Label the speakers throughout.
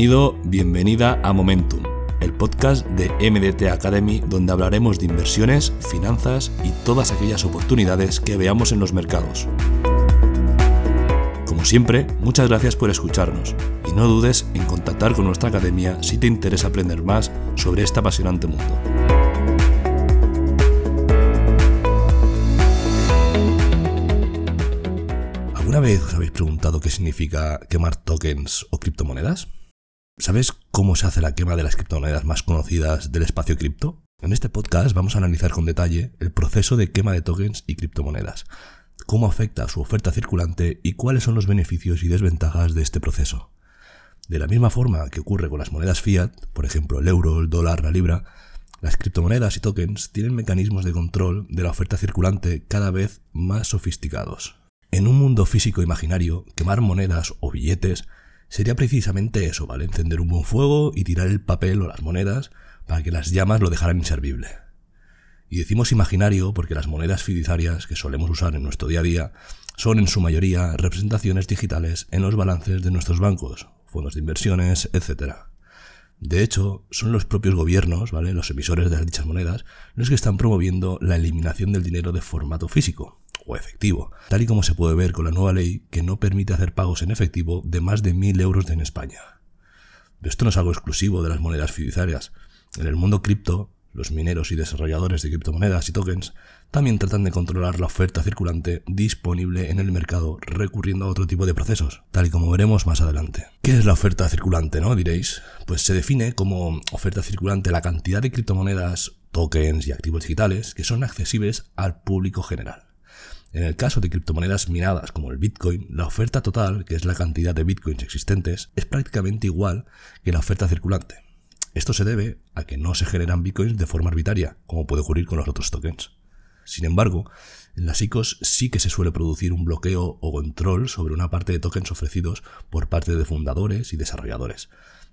Speaker 1: Bienvenido, bienvenida a Momentum, el podcast de MDT Academy donde hablaremos de inversiones, finanzas y todas aquellas oportunidades que veamos en los mercados. Como siempre, muchas gracias por escucharnos y no dudes en contactar con nuestra academia si te interesa aprender más sobre este apasionante mundo. ¿Alguna vez os habéis preguntado qué significa quemar tokens o criptomonedas? ¿Sabes cómo se hace la quema de las criptomonedas más conocidas del espacio cripto? En este podcast vamos a analizar con detalle el proceso de quema de tokens y criptomonedas, cómo afecta a su oferta circulante y cuáles son los beneficios y desventajas de este proceso. De la misma forma que ocurre con las monedas fiat, por ejemplo el euro, el dólar, la libra, las criptomonedas y tokens tienen mecanismos de control de la oferta circulante cada vez más sofisticados. En un mundo físico imaginario, quemar monedas o billetes sería precisamente eso, ¿vale? Encender un buen fuego y tirar el papel o las monedas para que las llamas lo dejaran inservible. Y decimos imaginario porque las monedas fiduciarias que solemos usar en nuestro día a día son en su mayoría representaciones digitales en los balances de nuestros bancos, fondos de inversiones, etc. De hecho, son los propios gobiernos, ¿vale? los emisores de dichas monedas, los que están promoviendo la eliminación del dinero de formato físico, o efectivo, tal y como se puede ver con la nueva ley que no permite hacer pagos en efectivo de más de 1.000 euros en España. Esto no es algo exclusivo de las monedas fiduciarias. En el mundo cripto, los mineros y desarrolladores de criptomonedas y tokens también tratan de controlar la oferta circulante disponible en el mercado recurriendo a otro tipo de procesos, tal y como veremos más adelante. ¿Qué es la oferta circulante, no? Diréis. Pues se define como oferta circulante la cantidad de criptomonedas, tokens y activos digitales que son accesibles al público general. En el caso de criptomonedas minadas como el Bitcoin, la oferta total, que es la cantidad de Bitcoins existentes, es prácticamente igual que la oferta circulante. Esto se debe a que no se generan Bitcoins de forma arbitraria, como puede ocurrir con los otros tokens. Sin embargo, en las ICOs sí que se suele producir un bloqueo o control sobre una parte de tokens ofrecidos por parte de fundadores y desarrolladores.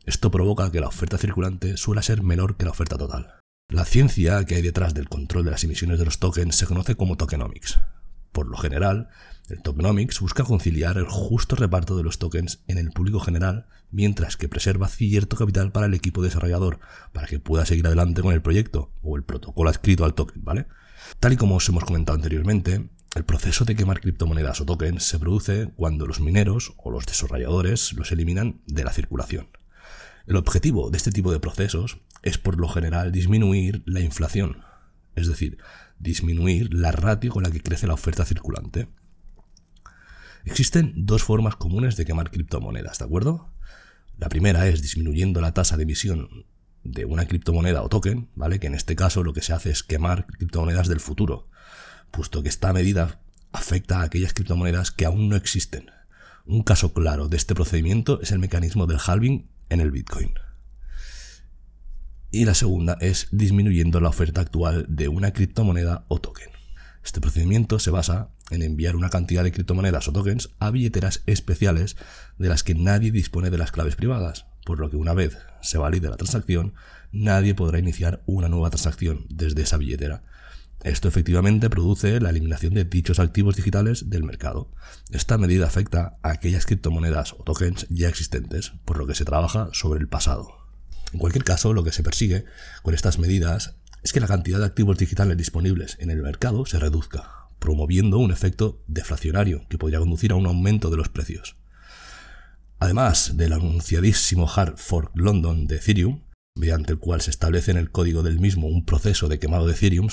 Speaker 1: Esto provoca que la oferta circulante suele ser menor que la oferta total. La ciencia que hay detrás del control de las emisiones de los tokens se conoce como tokenomics. Por lo general, el tokenomics busca conciliar el justo reparto de los tokens en el público general, mientras que preserva cierto capital para el equipo desarrollador, para que pueda seguir adelante con el proyecto o el protocolo adscrito al token, ¿vale? Tal y como os hemos comentado anteriormente, el proceso de quemar criptomonedas o tokens se produce cuando los mineros o los desarrolladores los eliminan de la circulación. El objetivo de este tipo de procesos es por lo general disminuir la inflación, es decir, disminuir la ratio con la que crece la oferta circulante. Existen dos formas comunes de quemar criptomonedas, ¿de acuerdo? La primera es disminuyendo la tasa de emisión de una criptomoneda o token, ¿vale? Que en este caso lo que se hace es quemar criptomonedas del futuro, puesto que esta medida afecta a aquellas criptomonedas que aún no existen. Un caso claro de este procedimiento es el mecanismo del halving en el Bitcoin y la segunda es disminuyendo la oferta actual de una criptomoneda o token. Este procedimiento se basa en enviar una cantidad de criptomonedas o tokens a billeteras especiales de las que nadie dispone de las claves privadas, por lo que una vez se valide la transacción, nadie podrá iniciar una nueva transacción desde esa billetera. Esto efectivamente produce la eliminación de dichos activos digitales del mercado. Esta medida afecta a aquellas criptomonedas o tokens ya existentes, por lo que se trabaja sobre el pasado. En cualquier caso, lo que se persigue con estas medidas es que la cantidad de activos digitales disponibles en el mercado se reduzca, promoviendo un efecto deflacionario que podría conducir a un aumento de los precios. Además del anunciadísimo Hard Fork London de Ethereum, mediante el cual se establece en el código del mismo un proceso de quemado de Ethereum,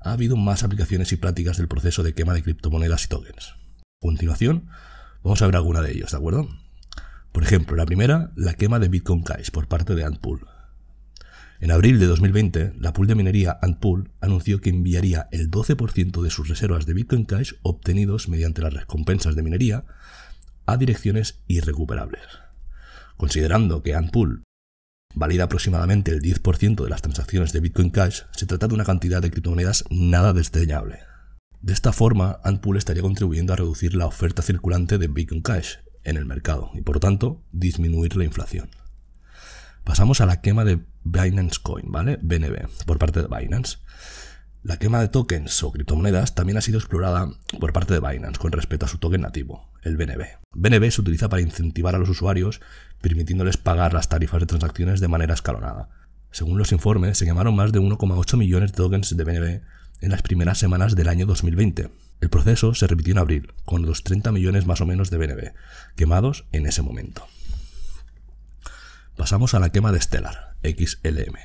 Speaker 1: ha habido más aplicaciones y prácticas del proceso de quema de criptomonedas y tokens. A continuación, vamos a ver alguna de ellos, ¿de acuerdo? Por ejemplo, la primera, la quema de Bitcoin Cash por parte de Antpool. En abril de 2020, la pool de minería Antpool anunció que enviaría el 12% de sus reservas de Bitcoin Cash obtenidos mediante las recompensas de minería a direcciones irrecuperables. Considerando que Antpool valida aproximadamente el 10% de las transacciones de Bitcoin Cash, se trata de una cantidad de criptomonedas nada desdeñable. De esta forma, Antpool estaría contribuyendo a reducir la oferta circulante de Bitcoin Cash en el mercado y por tanto disminuir la inflación. Pasamos a la quema de Binance Coin, ¿vale? BNB, por parte de Binance. La quema de tokens o criptomonedas también ha sido explorada por parte de Binance con respecto a su token nativo, el BNB. BNB se utiliza para incentivar a los usuarios, permitiéndoles pagar las tarifas de transacciones de manera escalonada. Según los informes, se quemaron más de 1,8 millones de tokens de BNB en las primeras semanas del año 2020. El proceso se repitió en abril, con los 30 millones más o menos de BNB quemados en ese momento. Pasamos a la quema de Stellar, XLM.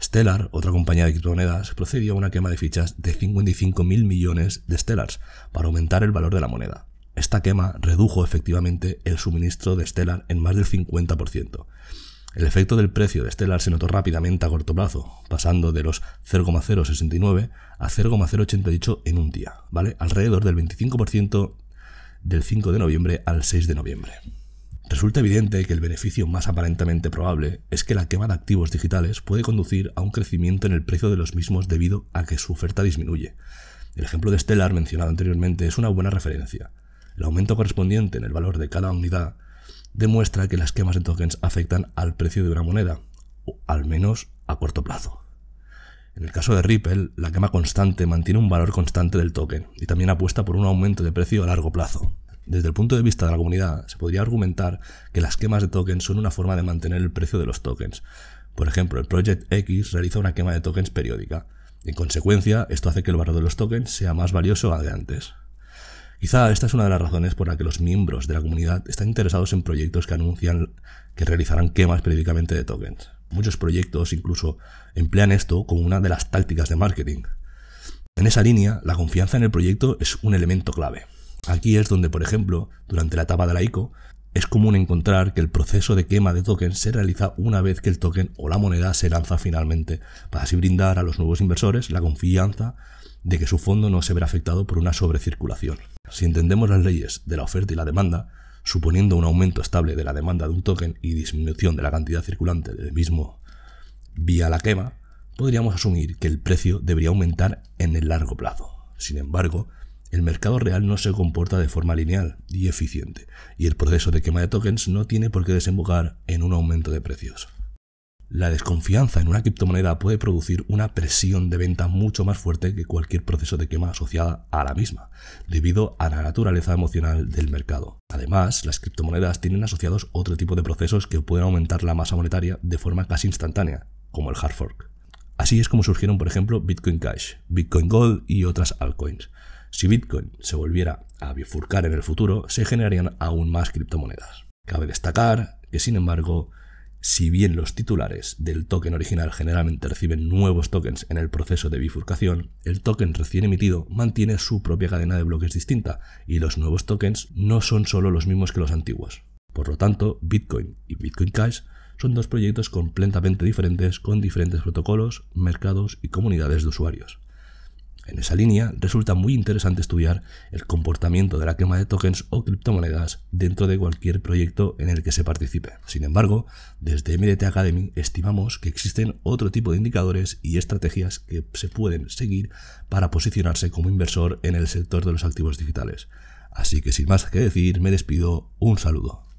Speaker 1: Stellar, otra compañía de criptomonedas, procedió a una quema de fichas de 55.000 millones de Stellars para aumentar el valor de la moneda. Esta quema redujo efectivamente el suministro de Stellar en más del 50%. El efecto del precio de Stellar se notó rápidamente a corto plazo, pasando de los 0,069 a 0,088 en un día, ¿vale? Alrededor del 25% del 5 de noviembre al 6 de noviembre. Resulta evidente que el beneficio más aparentemente probable es que la quema de activos digitales puede conducir a un crecimiento en el precio de los mismos debido a que su oferta disminuye. El ejemplo de Stellar mencionado anteriormente es una buena referencia. El aumento correspondiente en el valor de cada unidad demuestra que las quemas de tokens afectan al precio de una moneda, o al menos a corto plazo. En el caso de Ripple, la quema constante mantiene un valor constante del token y también apuesta por un aumento de precio a largo plazo. Desde el punto de vista de la comunidad, se podría argumentar que las quemas de tokens son una forma de mantener el precio de los tokens. Por ejemplo, el Project X realiza una quema de tokens periódica. En consecuencia, esto hace que el valor de los tokens sea más valioso que antes. Quizá esta es una de las razones por la que los miembros de la comunidad están interesados en proyectos que anuncian que realizarán quemas periódicamente de tokens. Muchos proyectos incluso emplean esto como una de las tácticas de marketing. En esa línea, la confianza en el proyecto es un elemento clave. Aquí es donde, por ejemplo, durante la etapa de la ICO, es común encontrar que el proceso de quema de tokens se realiza una vez que el token o la moneda se lanza finalmente, para así brindar a los nuevos inversores la confianza de que su fondo no se verá afectado por una sobrecirculación. Si entendemos las leyes de la oferta y la demanda, suponiendo un aumento estable de la demanda de un token y disminución de la cantidad circulante del mismo vía la quema, podríamos asumir que el precio debería aumentar en el largo plazo. Sin embargo, el mercado real no se comporta de forma lineal y eficiente, y el proceso de quema de tokens no tiene por qué desembocar en un aumento de precios. La desconfianza en una criptomoneda puede producir una presión de venta mucho más fuerte que cualquier proceso de quema asociada a la misma, debido a la naturaleza emocional del mercado. Además, las criptomonedas tienen asociados otro tipo de procesos que pueden aumentar la masa monetaria de forma casi instantánea, como el hard fork. Así es como surgieron, por ejemplo, Bitcoin Cash, Bitcoin Gold y otras altcoins. Si Bitcoin se volviera a bifurcar en el futuro, se generarían aún más criptomonedas. Cabe destacar que, sin embargo, si bien los titulares del token original generalmente reciben nuevos tokens en el proceso de bifurcación, el token recién emitido mantiene su propia cadena de bloques distinta y los nuevos tokens no son solo los mismos que los antiguos. Por lo tanto, Bitcoin y Bitcoin Cash son dos proyectos completamente diferentes con diferentes protocolos, mercados y comunidades de usuarios. En esa línea, resulta muy interesante estudiar el comportamiento de la quema de tokens o criptomonedas dentro de cualquier proyecto en el que se participe. Sin embargo, desde MDT Academy estimamos que existen otro tipo de indicadores y estrategias que se pueden seguir para posicionarse como inversor en el sector de los activos digitales. Así que sin más que decir, me despido, un saludo.